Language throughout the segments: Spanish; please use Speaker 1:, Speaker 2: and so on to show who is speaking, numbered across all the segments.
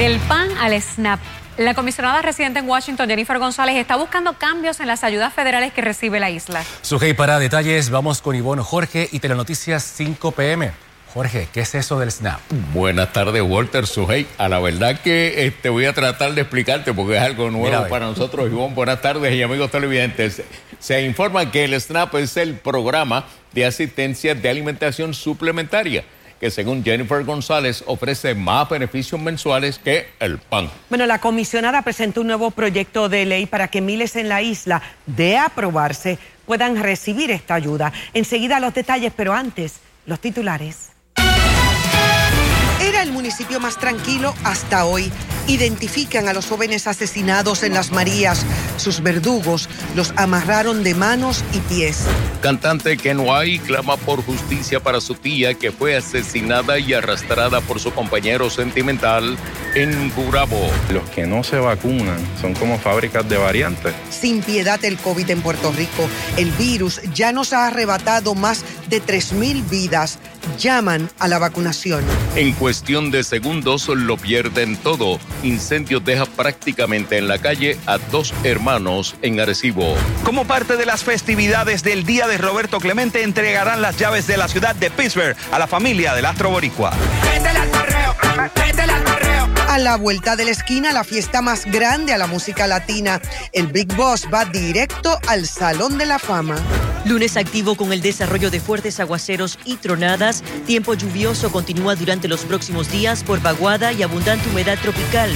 Speaker 1: Del PAN al SNAP. La comisionada residente en Washington, Jennifer González, está buscando cambios en las ayudas federales que recibe la isla.
Speaker 2: Sujei, para detalles, vamos con Ivonne Jorge y Telenoticias 5 PM. Jorge, ¿qué es eso del SNAP?
Speaker 3: Buenas tardes, Walter Sujei. A la verdad que te este, voy a tratar de explicarte porque es algo nuevo para nosotros. Ivonne, buenas tardes y amigos televidentes. Se informa que el SNAP es el programa de asistencia de alimentación suplementaria que según Jennifer González ofrece más beneficios mensuales que el PAN.
Speaker 4: Bueno, la comisionada presentó un nuevo proyecto de ley para que miles en la isla, de aprobarse, puedan recibir esta ayuda. Enseguida los detalles, pero antes, los titulares.
Speaker 5: Era el municipio más tranquilo hasta hoy. Identifican a los jóvenes asesinados en Las Marías. Sus verdugos los amarraron de manos y pies.
Speaker 3: Cantante hay clama por justicia para su tía que fue asesinada y arrastrada por su compañero sentimental en Gurabo.
Speaker 6: Los que no se vacunan son como fábricas de variantes.
Speaker 5: Sin piedad el COVID en Puerto Rico. El virus ya nos ha arrebatado más de 3.000 vidas. Llaman a la vacunación.
Speaker 3: En cuestión de segundos lo pierden todo. Incendio deja prácticamente en la calle a dos hermanos en Arecibo.
Speaker 7: Como parte de las festividades del Día de Roberto Clemente, entregarán las llaves de la ciudad de Pittsburgh a la familia del Astro Boricua.
Speaker 5: A la vuelta de la esquina, la fiesta más grande a la música latina. El Big Boss va directo al Salón de la Fama.
Speaker 8: Lunes activo con el desarrollo de fuertes aguaceros y tronadas. Tiempo lluvioso continúa durante los próximos días por vaguada y abundante humedad tropical.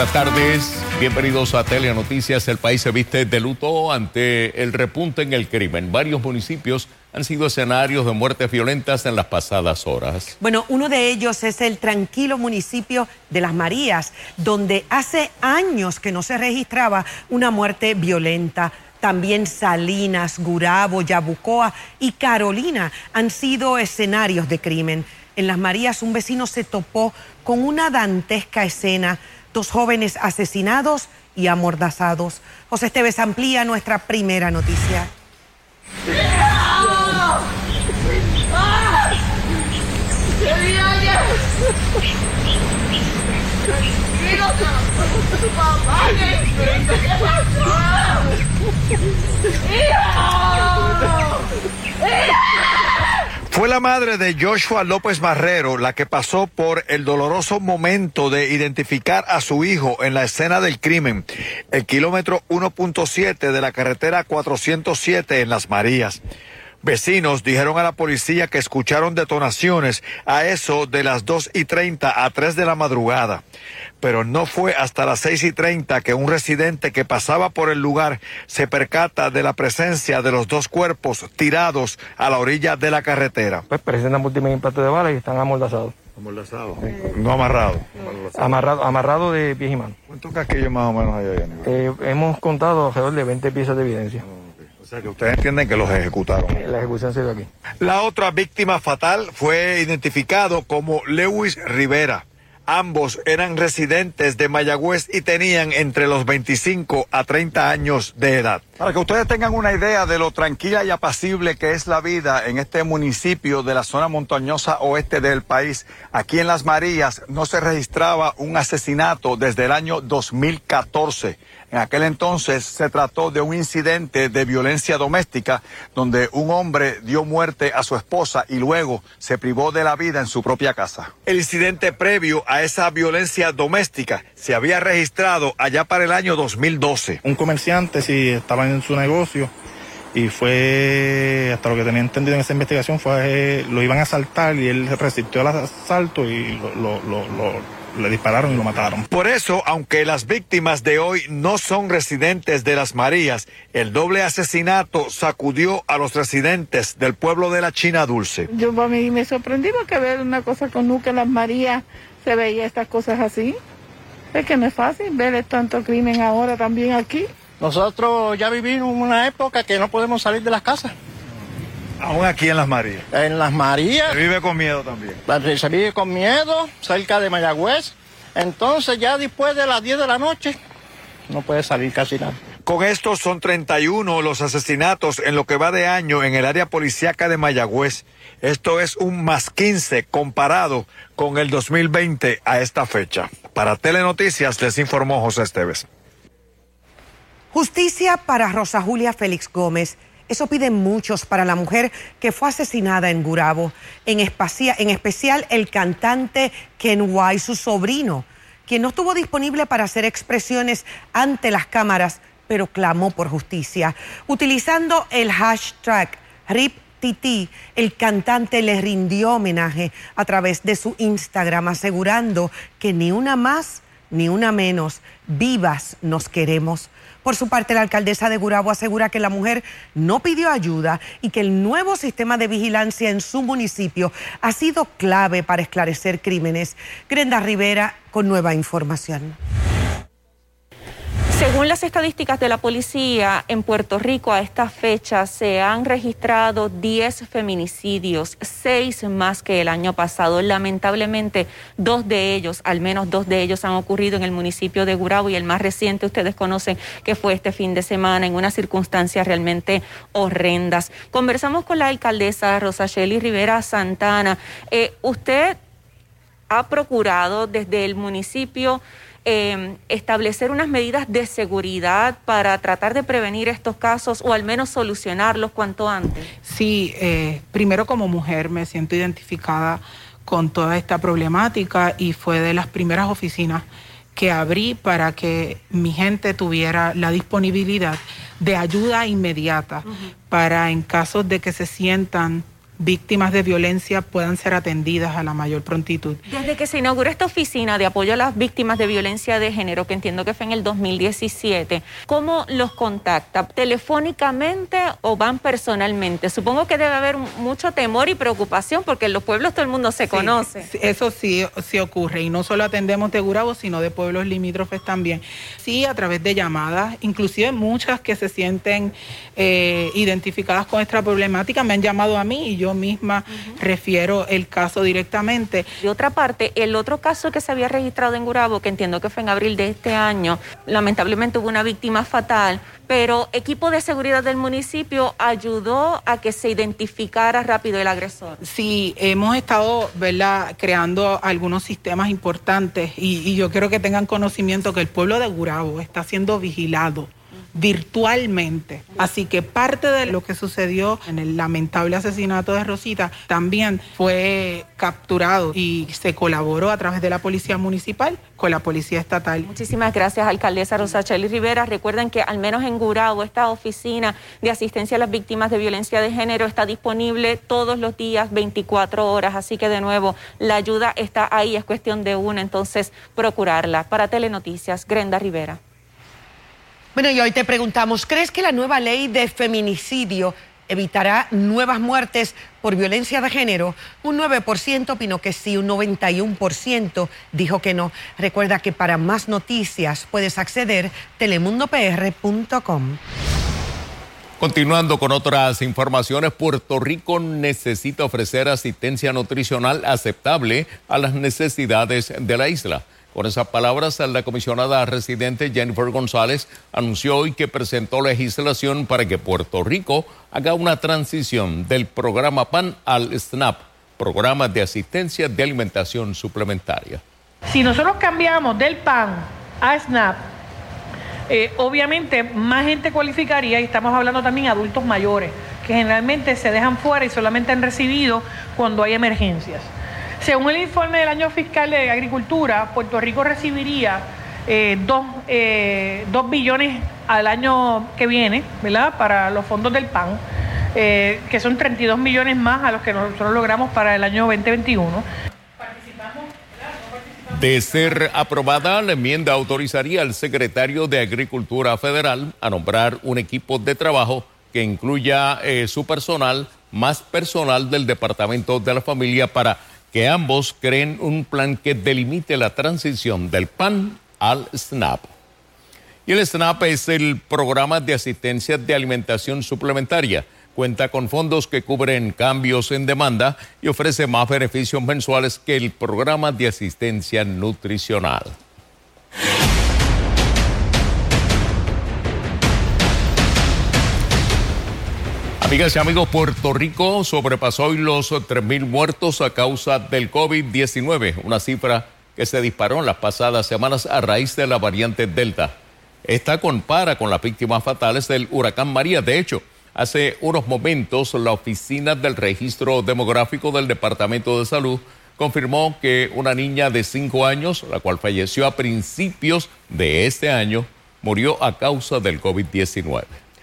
Speaker 3: Buenas tardes. Bienvenidos a Telenoticias. El país se viste de luto ante el repunte en el crimen. Varios municipios han sido escenarios de muertes violentas en las pasadas horas.
Speaker 4: Bueno, uno de ellos es el tranquilo municipio de Las Marías, donde hace años que no se registraba una muerte violenta. También Salinas, Gurabo, Yabucoa y Carolina han sido escenarios de crimen. En Las Marías un vecino se topó con una dantesca escena dos jóvenes asesinados y amordazados. José Esteves amplía nuestra primera noticia.
Speaker 7: Fue la madre de Joshua López Barrero la que pasó por el doloroso momento de identificar a su hijo en la escena del crimen, el kilómetro 1.7 de la carretera 407 en Las Marías. Vecinos dijeron a la policía que escucharon detonaciones a eso de las 2 y 30 a 3 de la madrugada. Pero no fue hasta las 6 y 30 que un residente que pasaba por el lugar se percata de la presencia de los dos cuerpos tirados a la orilla de la carretera.
Speaker 9: Pues presentan múltiples impactos de bala y están amordazados.
Speaker 7: ¿Amordazados? No amarrados.
Speaker 9: Amarrado, amarrado de pies y manos.
Speaker 7: ¿Cuántos casquillos más o menos hay ahí?
Speaker 9: Eh, hemos contado alrededor de 20 piezas de evidencia.
Speaker 7: Sea que ustedes entienden que los ejecutaron.
Speaker 9: La ejecución se dio aquí.
Speaker 7: La otra víctima fatal fue identificado como Lewis Rivera. Ambos eran residentes de Mayagüez y tenían entre los 25 a 30 años de edad. Para que ustedes tengan una idea de lo tranquila y apacible que es la vida en este municipio de la zona montañosa oeste del país, aquí en Las Marías no se registraba un asesinato desde el año 2014. En aquel entonces se trató de un incidente de violencia doméstica donde un hombre dio muerte a su esposa y luego se privó de la vida en su propia casa. El incidente previo a esa violencia doméstica se había registrado allá para el año 2012.
Speaker 9: Un comerciante si estaba en su negocio y fue, hasta lo que tenía entendido en esa investigación, fue lo iban a asaltar y él resistió al asalto y lo, lo le dispararon y lo mataron.
Speaker 7: Por eso, aunque las víctimas de hoy no son residentes de Las Marías, el doble asesinato sacudió a los residentes del pueblo de la China Dulce.
Speaker 10: Yo a mí me sorprendí porque ver una cosa con Nuque Las Marías se veía estas cosas así. Es que no es fácil ver tanto crimen ahora también aquí.
Speaker 9: Nosotros ya vivimos una época que no podemos salir de las casas.
Speaker 7: Aún aquí en Las Marías.
Speaker 9: En Las Marías.
Speaker 7: Se vive con miedo también.
Speaker 9: Se vive con miedo, cerca de Mayagüez. Entonces ya después de las 10 de la noche no puede salir casi nada.
Speaker 7: Con esto son 31 los asesinatos en lo que va de año en el área policíaca de Mayagüez. Esto es un más 15 comparado con el 2020 a esta fecha. Para Telenoticias les informó José Esteves.
Speaker 4: Justicia para Rosa Julia Félix Gómez. Eso piden muchos para la mujer que fue asesinada en Gurabo, en, especial el cantante Ken White, su sobrino, quien no estuvo disponible para hacer expresiones ante las cámaras, pero clamó por justicia. Utilizando el hashtag RipTT, el cantante le rindió homenaje a través de su Instagram, asegurando que ni una más ni una menos, vivas nos queremos. Por su parte, la alcaldesa de Gurabo asegura que la mujer no pidió ayuda y que el nuevo sistema de vigilancia en su municipio ha sido clave para esclarecer crímenes. Grenda Rivera con nueva información.
Speaker 11: Según las estadísticas de la policía, en Puerto Rico a esta fecha se han registrado 10 feminicidios, 6 más que el año pasado. Lamentablemente, dos de ellos, al menos dos de ellos, han ocurrido en el municipio de Gurabo y el más reciente ustedes conocen que fue este fin de semana en unas circunstancias realmente horrendas. Conversamos con la alcaldesa Rosa Rivera Santana. Eh, usted ha procurado desde el municipio Em, establecer unas medidas de seguridad para tratar de prevenir estos casos o al menos solucionarlos cuanto antes?
Speaker 12: Sí, eh, primero como mujer me siento identificada con toda esta problemática y fue de las primeras oficinas que abrí para que mi gente tuviera la disponibilidad de ayuda inmediata para en casos de que se sientan víctimas de violencia puedan ser atendidas a la mayor prontitud.
Speaker 11: Desde que se inauguró esta oficina de apoyo a las víctimas de violencia de género, que entiendo que fue en el 2017, ¿cómo los contacta? ¿Telefónicamente o van personalmente? Supongo que debe haber mucho temor y preocupación porque en los pueblos todo el mundo se conoce.
Speaker 12: Eso sí, sí ocurre y no solo atendemos de Gurabo, sino de pueblos limítrofes también. Sí, a través de llamadas, inclusive muchas que se sienten eh, identificadas con esta problemática me han llamado a mí y yo misma refiero el caso directamente.
Speaker 11: De otra parte, el otro caso que se había registrado en Gurabo, que entiendo que fue en abril de este año, lamentablemente hubo una víctima fatal, pero equipo de seguridad del municipio ayudó a que se identificara rápido el agresor.
Speaker 12: Sí, hemos estado ¿verdad? creando algunos sistemas importantes y, y yo quiero que tengan conocimiento que el pueblo de Gurabo está siendo vigilado virtualmente. Así que parte de lo que sucedió en el lamentable asesinato de Rosita también fue capturado y se colaboró a través de la policía municipal con la policía estatal.
Speaker 11: Muchísimas gracias, alcaldesa Rosacheli Rivera. Recuerden que al menos en Gurabo esta oficina de asistencia a las víctimas de violencia de género está disponible todos los días, 24 horas. Así que de nuevo, la ayuda está ahí, es cuestión de una, entonces procurarla. Para Telenoticias, Grenda Rivera.
Speaker 4: Bueno, y hoy te preguntamos, ¿crees que la nueva ley de feminicidio evitará nuevas muertes por violencia de género? Un 9% opinó que sí, un 91% dijo que no. Recuerda que para más noticias puedes acceder a telemundopr.com.
Speaker 3: Continuando con otras informaciones, Puerto Rico necesita ofrecer asistencia nutricional aceptable a las necesidades de la isla. Con esas palabras, la comisionada residente Jennifer González anunció hoy que presentó legislación para que Puerto Rico haga una transición del programa PAN al SNAP, programa de asistencia de alimentación suplementaria.
Speaker 13: Si nosotros cambiamos del PAN a SNAP, eh, obviamente más gente cualificaría y estamos hablando también de adultos mayores, que generalmente se dejan fuera y solamente han recibido cuando hay emergencias. Según el informe del año fiscal de Agricultura, Puerto Rico recibiría eh, eh, dos, billones al año que viene, ¿verdad? Para los fondos del PAN, eh, que son 32 millones más a los que nosotros logramos para el año 2021.
Speaker 3: De ser aprobada, la enmienda autorizaría al secretario de Agricultura Federal a nombrar un equipo de trabajo que incluya su personal más personal del Departamento de la Familia para que ambos creen un plan que delimite la transición del PAN al SNAP. Y el SNAP es el programa de asistencia de alimentación suplementaria. Cuenta con fondos que cubren cambios en demanda y ofrece más beneficios mensuales que el programa de asistencia nutricional. Amigas y amigos, Puerto Rico sobrepasó hoy los 3.000 muertos a causa del COVID-19, una cifra que se disparó en las pasadas semanas a raíz de la variante Delta. Esta compara con las víctimas fatales del huracán María. De hecho, hace unos momentos la Oficina del Registro Demográfico del Departamento de Salud confirmó que una niña de 5 años, la cual falleció a principios de este año, murió a causa del COVID-19.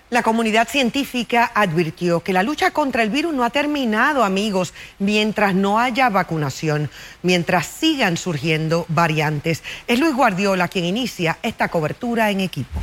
Speaker 4: La comunidad científica advirtió que la lucha contra el virus no ha terminado, amigos, mientras no haya vacunación, mientras sigan surgiendo variantes. Es Luis Guardiola quien inicia esta cobertura en equipo.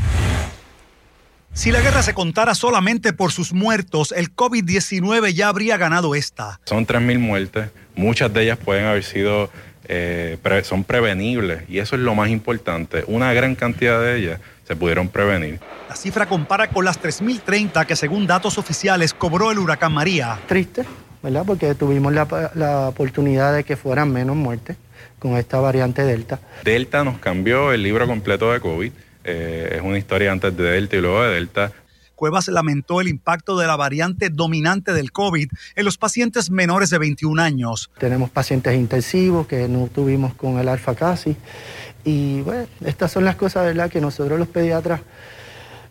Speaker 14: Si la guerra se contara solamente por sus muertos, el COVID-19 ya habría ganado esta.
Speaker 6: Son 3.000 muertes, muchas de ellas pueden haber sido, eh, son prevenibles y eso es lo más importante. Una gran cantidad de ellas se pudieron prevenir.
Speaker 14: La cifra compara con las 3.030 que según datos oficiales cobró el huracán María.
Speaker 15: Triste, ¿verdad? Porque tuvimos la, oportunidad de que fueran menos muertes con esta variante Delta.
Speaker 6: Delta nos cambió el libro completo de COVID. Eh, es una historia antes de Delta y luego de Delta.
Speaker 14: Cuevas lamentó el impacto de la variante dominante del COVID en los pacientes menores de 21 años.
Speaker 15: Tenemos pacientes intensivos que no tuvimos con el alfa casi. Y bueno, estas son las cosas ¿verdad? que nosotros los pediatras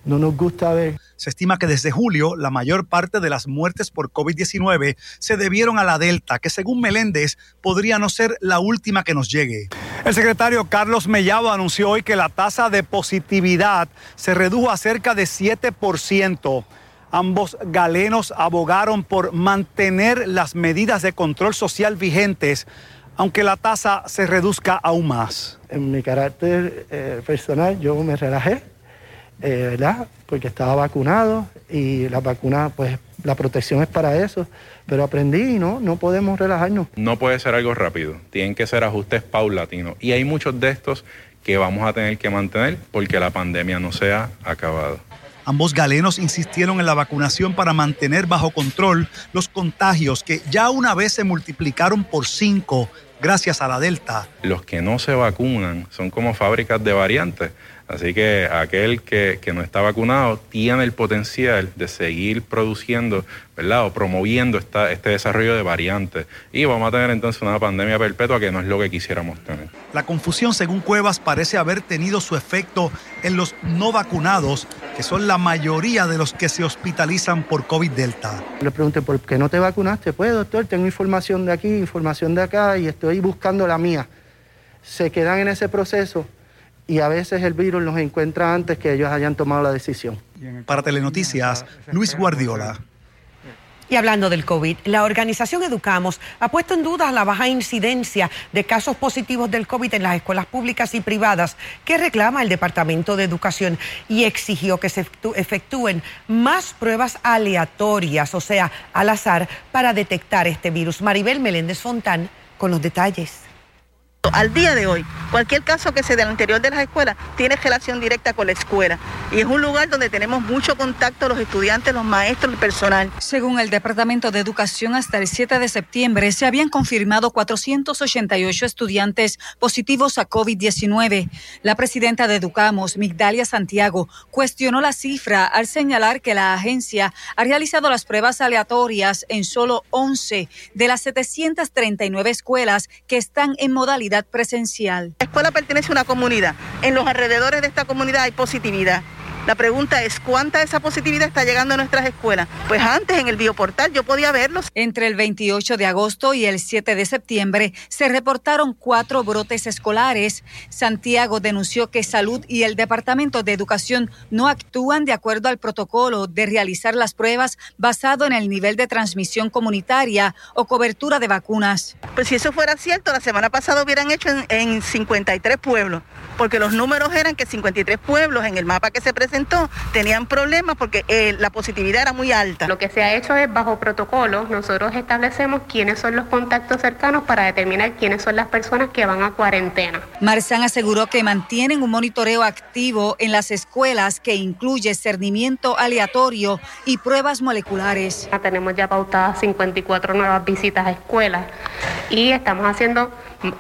Speaker 15: no nos gusta ver.
Speaker 14: Se estima que desde julio la mayor parte de las muertes por COVID-19 se debieron a la Delta, que según Meléndez podría no ser la última que nos llegue. El secretario Carlos Mellado anunció hoy que la tasa de positividad se redujo a cerca de 7%. Ambos galenos abogaron por mantener las medidas de control social vigentes, aunque la tasa se reduzca aún más.
Speaker 15: En mi carácter eh, personal yo me relajé eh, ¿verdad? Porque estaba vacunado y la vacuna, pues la protección es para eso. Pero aprendí y no, no podemos relajarnos.
Speaker 6: No puede ser algo rápido, tienen que ser ajustes paulatinos. Y hay muchos de estos que vamos a tener que mantener porque la pandemia no se ha acabado.
Speaker 14: Ambos galenos insistieron en la vacunación para mantener bajo control los contagios que ya una vez se multiplicaron por cinco gracias a la Delta.
Speaker 6: Los que no se vacunan son como fábricas de variantes. Así que aquel que, no está vacunado tiene el potencial de seguir produciendo, ¿verdad? O promoviendo esta, este desarrollo de variantes. Y vamos a tener entonces una pandemia perpetua que no es lo que quisiéramos tener.
Speaker 14: La confusión, según Cuevas, parece haber tenido su efecto en los no vacunados, que son la mayoría de los que se hospitalizan por COVID-Delta.
Speaker 15: Le pregunté, ¿por qué no te vacunaste? Pues, doctor, tengo información de aquí, información de acá y estoy buscando la mía. Se quedan en ese proceso y a veces el virus los encuentra antes que ellos hayan tomado la decisión.
Speaker 14: Para Telenoticias, Luis Guardiola.
Speaker 4: Y hablando del COVID, la organización Educamos ha puesto en duda la baja incidencia de casos positivos del COVID en las escuelas públicas y privadas que reclama el Departamento de Educación y exigió que se efectúen más pruebas aleatorias, o sea, al azar, para detectar este virus. Maribel Meléndez Fontán con los detalles.
Speaker 16: Al día de hoy, cualquier caso que se dé al interior de las escuelas tiene relación directa con la escuela y es un lugar donde tenemos mucho contacto los estudiantes, los maestros, el personal.
Speaker 17: Según el Departamento de Educación, hasta el 7 de septiembre se habían confirmado 488 estudiantes positivos a COVID-19. La presidenta de Educamos, Migdalia Santiago, cuestionó la cifra al señalar que la agencia ha realizado las pruebas aleatorias en solo 11 de las 739 escuelas que están en modalidad presencial.
Speaker 16: La escuela pertenece a una comunidad. En los alrededores de esta comunidad hay positividad. La pregunta es, ¿cuánta de esa positividad está llegando a nuestras escuelas? Pues antes en el bioportal yo podía verlos.
Speaker 17: Entre el 28 de agosto y el 7 de septiembre se reportaron cuatro brotes escolares. Santiago denunció que Salud y el Departamento de Educación no actúan de acuerdo al protocolo de realizar las pruebas basado en el nivel de transmisión comunitaria o cobertura de vacunas.
Speaker 16: Pues si eso fuera cierto, la semana pasada hubieran hecho en, en 53 pueblos, porque los números eran que 53 pueblos en el mapa que se presentó tenían problemas porque eh, la positividad era muy alta.
Speaker 18: Lo que se ha hecho es bajo protocolo, nosotros establecemos quiénes son los contactos cercanos para determinar quiénes son las personas que van a cuarentena.
Speaker 17: Marzán aseguró que mantienen un monitoreo activo en las escuelas que incluye cernimiento aleatorio y pruebas moleculares.
Speaker 18: Tenemos ya pautadas 54 nuevas visitas a escuelas y estamos haciendo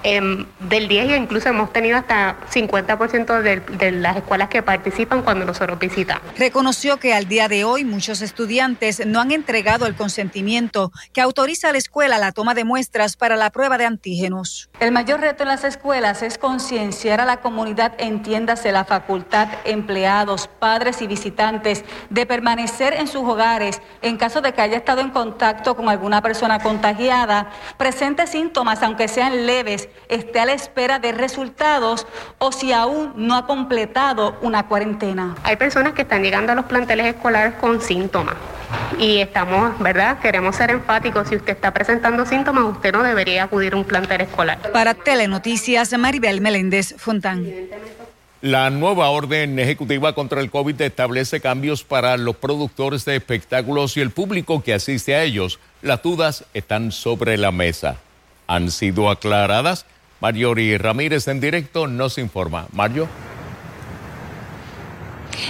Speaker 18: em, del 10 e incluso hemos tenido hasta 50% de, de las escuelas que participan cuando nosotros visitamos.
Speaker 17: Reconoció que al día de hoy muchos estudiantes no han entregado el consentimiento que autoriza a la escuela la toma de muestras para la prueba de antígenos.
Speaker 19: El mayor reto en las escuelas es concienciar a la comunidad, entiéndase la facultad, empleados, padres y visitantes, de permanecer en sus hogares en caso de que haya estado en contacto con alguna persona contagiada, presente síntomas, aunque sean leves, esté a la espera de resultados o si aún no ha completado una cuarentena.
Speaker 18: Hay personas que están llegando a los planteles escolares con síntomas y estamos, ¿verdad? Queremos ser enfáticos. Si usted está presentando síntomas, usted no debería acudir a un plantel escolar.
Speaker 17: Para Telenoticias, Maribel Meléndez Fontán.
Speaker 3: La nueva orden ejecutiva contra el COVID establece cambios para los productores de espectáculos y el público que asiste a ellos. Las dudas están sobre la mesa. ¿Han sido aclaradas? Mariori Ramírez en directo nos informa. Mario.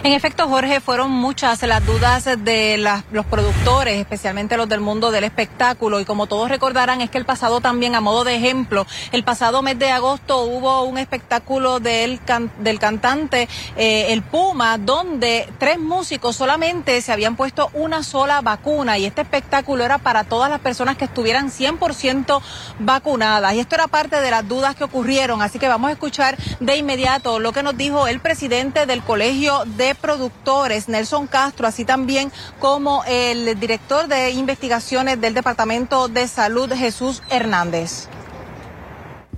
Speaker 20: En efecto, Jorge, fueron muchas las dudas de los productores, especialmente los del mundo del espectáculo. Y como todos recordarán, es que el pasado también, a modo de ejemplo, el pasado mes de agosto hubo un espectáculo del, del cantante eh, El Puma, donde tres músicos solamente se habían puesto una sola vacuna. Y este espectáculo era para todas las personas que estuvieran 100% vacunadas. Y esto era parte de las dudas que ocurrieron. Así que vamos a escuchar de inmediato lo que nos dijo el presidente del Colegio de productores, Nelson Castro, así también como el director de investigaciones del Departamento de Salud, Jesús Hernández.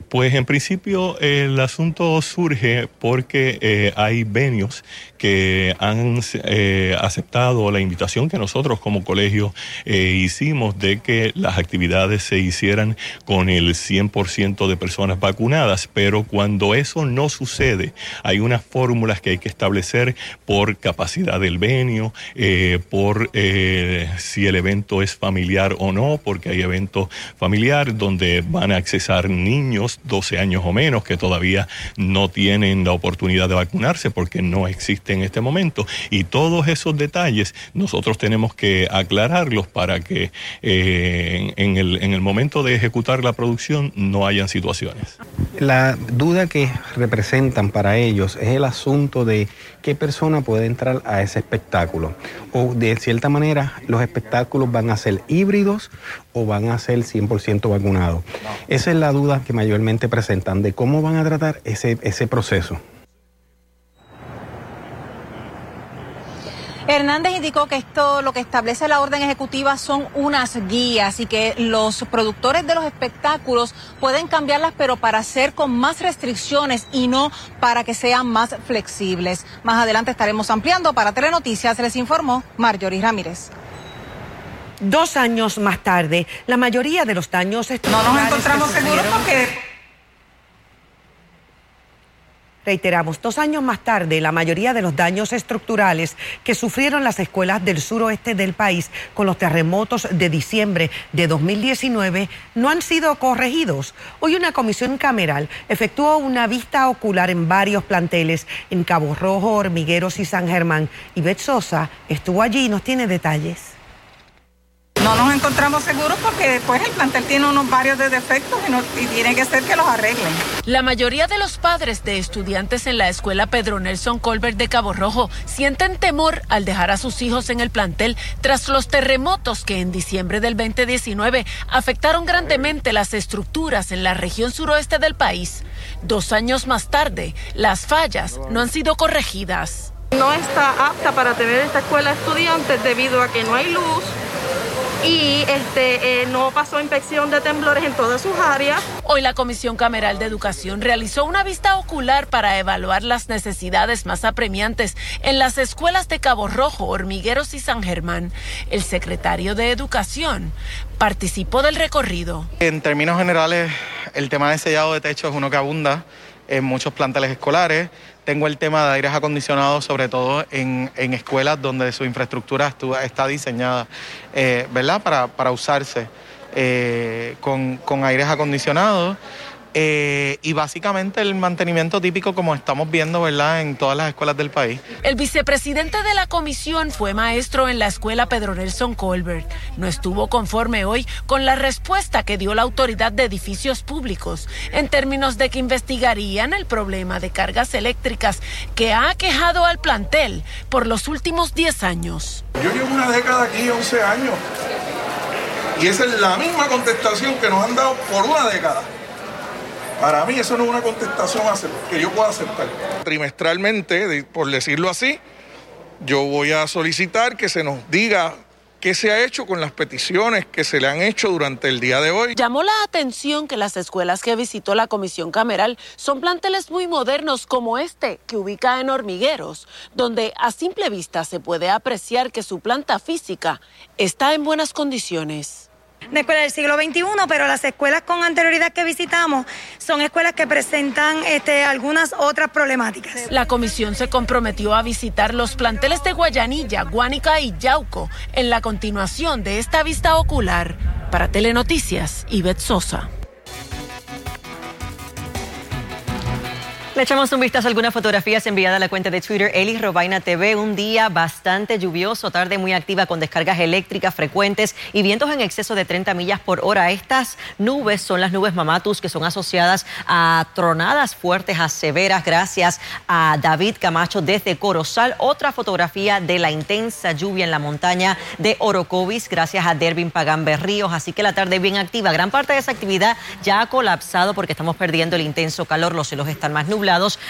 Speaker 6: Pues en principio el asunto surge porque eh, hay venios que han eh, aceptado la invitación que nosotros como colegio eh, hicimos de que las actividades se hicieran con el 100% de personas vacunadas, pero cuando eso no sucede, hay unas fórmulas que hay que establecer por capacidad del venio, por si el evento es familiar o no, porque hay eventos familiares donde van a accesar niños 12 años o menos que todavía no tienen la oportunidad de vacunarse porque no existe en este momento. Y todos esos detalles nosotros tenemos que aclararlos para que eh, en, el, en el momento de ejecutar la producción no hayan situaciones.
Speaker 21: La duda que representan para ellos es el asunto de qué persona puede entrar a ese espectáculo. O de cierta manera, los espectáculos van a ser híbridos o van a ser 100% vacunados. Esa es la duda que mayormente presentan de cómo van a tratar ese, ese proceso.
Speaker 20: Hernández indicó que esto lo que establece la orden ejecutiva son unas guías y que los productores de los espectáculos pueden cambiarlas pero para hacer con más restricciones y no para que sean más flexibles. Más adelante estaremos ampliando. Para Telenoticias les informó Marjorie Ramírez.
Speaker 4: Dos años más tarde, la mayoría de los daños
Speaker 12: No nos encontramos seguros porque
Speaker 4: Reiteramos, dos años más tarde, la mayoría de los daños estructurales que sufrieron las escuelas del suroeste del país con los terremotos de diciembre de 2019 no han sido corregidos. Hoy una comisión cameral efectuó una vista ocular en varios planteles en Cabo Rojo, Hormigueros y San Germán. Y Bet Sosa estuvo allí y nos tiene detalles.
Speaker 12: No nos encontramos seguros porque después el plantel tiene unos varios de defectos y, tiene que ser que los arreglen.
Speaker 22: La mayoría de los padres de estudiantes en la escuela Pedro Nelson Colbert de Cabo Rojo sienten temor al dejar a sus hijos en el plantel tras los terremotos que en diciembre del 2019 afectaron grandemente las estructuras en la región suroeste del país. Dos años más tarde, las fallas no han sido corregidas.
Speaker 23: No está apta para tener esta escuela de estudiantes debido a que no hay luz, y este, eh, no pasó inspección de temblores en todas sus áreas.
Speaker 22: Hoy la Comisión Cameral de Educación realizó una vista ocular para evaluar las necesidades más apremiantes en las escuelas de Cabo Rojo, Hormigueros y San Germán. El secretario de Educación participó del recorrido.
Speaker 24: En términos generales, el tema de sellado de techo es uno que abunda en muchos planteles escolares. Tengo el tema de aires acondicionados, sobre todo en, escuelas donde su infraestructura está diseñada, eh, ¿verdad?, para, usarse eh, con, aires acondicionados. Eh, y básicamente el mantenimiento típico como estamos viendo, ¿verdad?, en todas las escuelas del país.
Speaker 22: El vicepresidente de la comisión fue maestro en la escuela Pedro Nelson Colbert. No estuvo conforme hoy con la respuesta que dio la autoridad de edificios públicos en términos de que investigarían el problema de cargas eléctricas que ha aquejado al plantel por los últimos 10 años.
Speaker 25: Yo llevo una década aquí, 11 años, y esa es la misma contestación que nos han dado por una década. Para mí eso no es una contestación que yo pueda aceptar. Trimestralmente, por decirlo así, yo voy a solicitar que se nos diga qué se ha hecho con las peticiones que se le han hecho durante el día de hoy.
Speaker 22: Llamó la atención que las escuelas que visitó la comisión cameral son planteles muy modernos como este que ubica en Hormigueros, donde a simple vista se puede apreciar que su planta física está en buenas condiciones
Speaker 26: una escuela del siglo XXI, pero las escuelas con anterioridad que visitamos son escuelas que presentan este, algunas otras problemáticas.
Speaker 22: La comisión se comprometió a visitar los planteles de Guayanilla, Guánica y Yauco en la continuación de esta vista ocular. Para Telenoticias, Ivette Sosa.
Speaker 27: Le echamos un vistazo a algunas fotografías enviadas a la cuenta de Twitter Eli Robaina TV. Un día bastante lluvioso, tarde muy activa con descargas eléctricas frecuentes y vientos en exceso de 30 millas por hora. Estas nubes son las nubes mamatus que son asociadas a tronadas fuertes a severas. Gracias a David Camacho desde Corozal. Otra fotografía de la intensa lluvia en la montaña de Orocovis. Gracias a Dervin Pagán Berríos. Así que la tarde bien activa. Gran parte de esa actividad ya ha colapsado porque estamos perdiendo el intenso calor. Los cielos están más nublados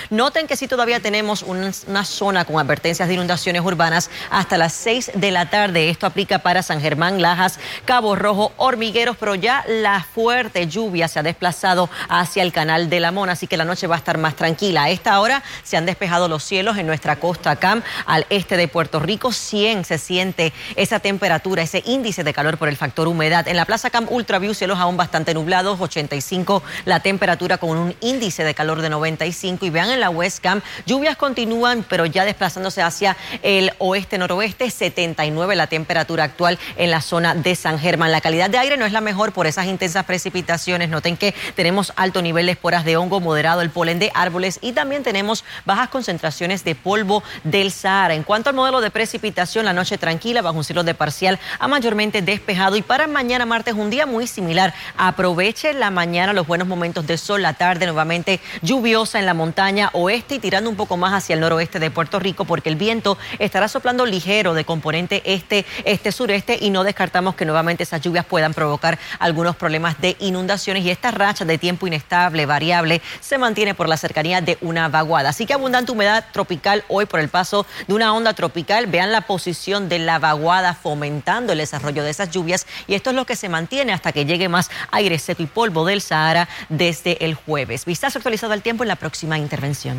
Speaker 27: Noten que sí todavía tenemos una, zona con advertencias de inundaciones urbanas hasta las 6 de la tarde. Esto aplica para San Germán, Lajas, Cabo Rojo, Hormigueros, pero ya la fuerte lluvia se ha desplazado hacia el canal de la Mona, así que la noche va a estar más tranquila. A esta hora se han despejado los cielos en nuestra costa CAM al este de Puerto Rico. 100 se siente esa temperatura, ese índice de calor por el factor humedad. En la Plaza Cam Ultraview, cielos aún bastante nublados, 85 la temperatura con un índice de calor de 95 y vean en la Westcam, lluvias continúan, pero ya desplazándose hacia el oeste-noroeste, 79 la temperatura actual en la zona de San Germán. La calidad de aire no es la mejor por esas intensas precipitaciones. Noten que tenemos alto nivel de esporas de hongo, moderado el polen de árboles y también tenemos bajas concentraciones de polvo del Sahara. En cuanto al modelo de precipitación, la noche tranquila, bajo un cielo de parcial a mayormente despejado y para mañana martes un día muy similar. Aproveche la mañana los buenos momentos de sol, la tarde nuevamente lluviosa en la montaña oeste y tirando un poco más hacia el noroeste de Puerto Rico porque el viento estará soplando ligero de componente este, este sureste y no descartamos que nuevamente esas lluvias puedan provocar algunos problemas de inundaciones y esta racha de tiempo inestable, variable, se mantiene por la cercanía de una vaguada. Así que abundante humedad tropical hoy por el paso de una onda tropical. Vean la posición de la vaguada fomentando el desarrollo de esas lluvias y esto es lo que se mantiene hasta que llegue más aire seco y polvo del Sahara desde el jueves. Vistazo actualizado al tiempo en la próxima intervención.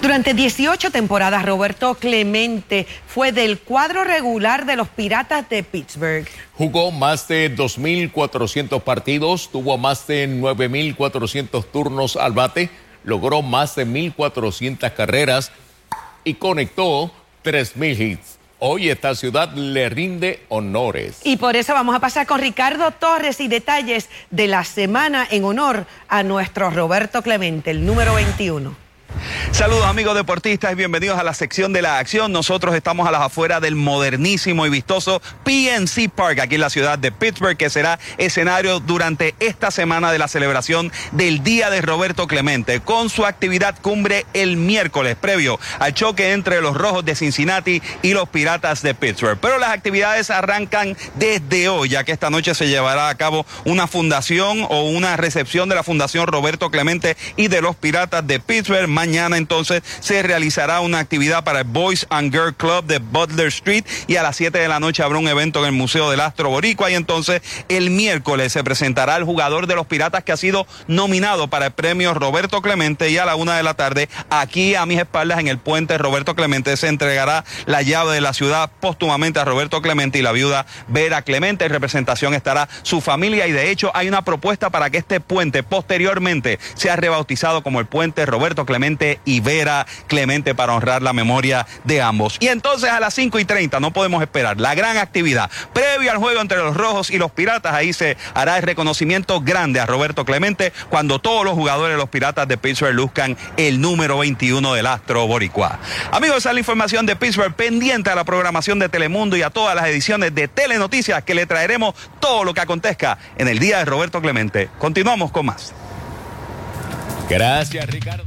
Speaker 4: Durante 18 temporadas, Roberto Clemente fue del cuadro regular de los Piratas de Pittsburgh.
Speaker 3: Jugó más de 2.400 partidos, tuvo más de 9.400 turnos al bate, logró más de 1.400 carreras y conectó 3.000 hits. Hoy esta ciudad le rinde honores.
Speaker 4: Y por eso vamos a pasar con Ricardo Torres y detalles de la semana en honor a nuestro Roberto Clemente, el número 21.
Speaker 28: Saludos amigos deportistas y bienvenidos a la sección de la acción. Nosotros estamos a las afueras del modernísimo y vistoso PNC Park aquí en la ciudad de Pittsburgh, que será escenario durante esta semana de la celebración del Día de Roberto Clemente, con su actividad cumbre el miércoles previo al choque entre los Rojos de Cincinnati y los Piratas de Pittsburgh. Pero las actividades arrancan desde hoy, ya que esta noche se llevará a cabo una fundación o una recepción de la Fundación Roberto Clemente y de los Piratas de Pittsburgh mañana entonces se realizará una actividad para el Boys and Girls Club de Butler Street y a las 7 de la noche habrá un evento en el Museo del Astro Boricua y entonces el miércoles se presentará el jugador de los Piratas que ha sido nominado para el premio Roberto Clemente y a la una de la tarde aquí a mis espaldas en el puente Roberto Clemente se entregará la llave de la ciudad póstumamente a Roberto Clemente y la viuda Vera Clemente. En representación estará su familia y de hecho hay una propuesta para que este puente posteriormente sea rebautizado como el puente Roberto Clemente y Vera Clemente para honrar la memoria de ambos. Y entonces a las 5 y 30 no podemos esperar la gran actividad previo al juego entre los rojos y los piratas. Ahí se hará el reconocimiento grande a Roberto Clemente cuando todos los jugadores de los piratas de Pittsburgh luzcan el número 21 del Astro Boricua. Amigos, esa es la información de Pittsburgh pendiente a la programación de Telemundo y a todas las ediciones de Telenoticias que le traeremos todo lo que acontezca en el día de Roberto Clemente. Continuamos con más.
Speaker 3: Gracias, Ricardo.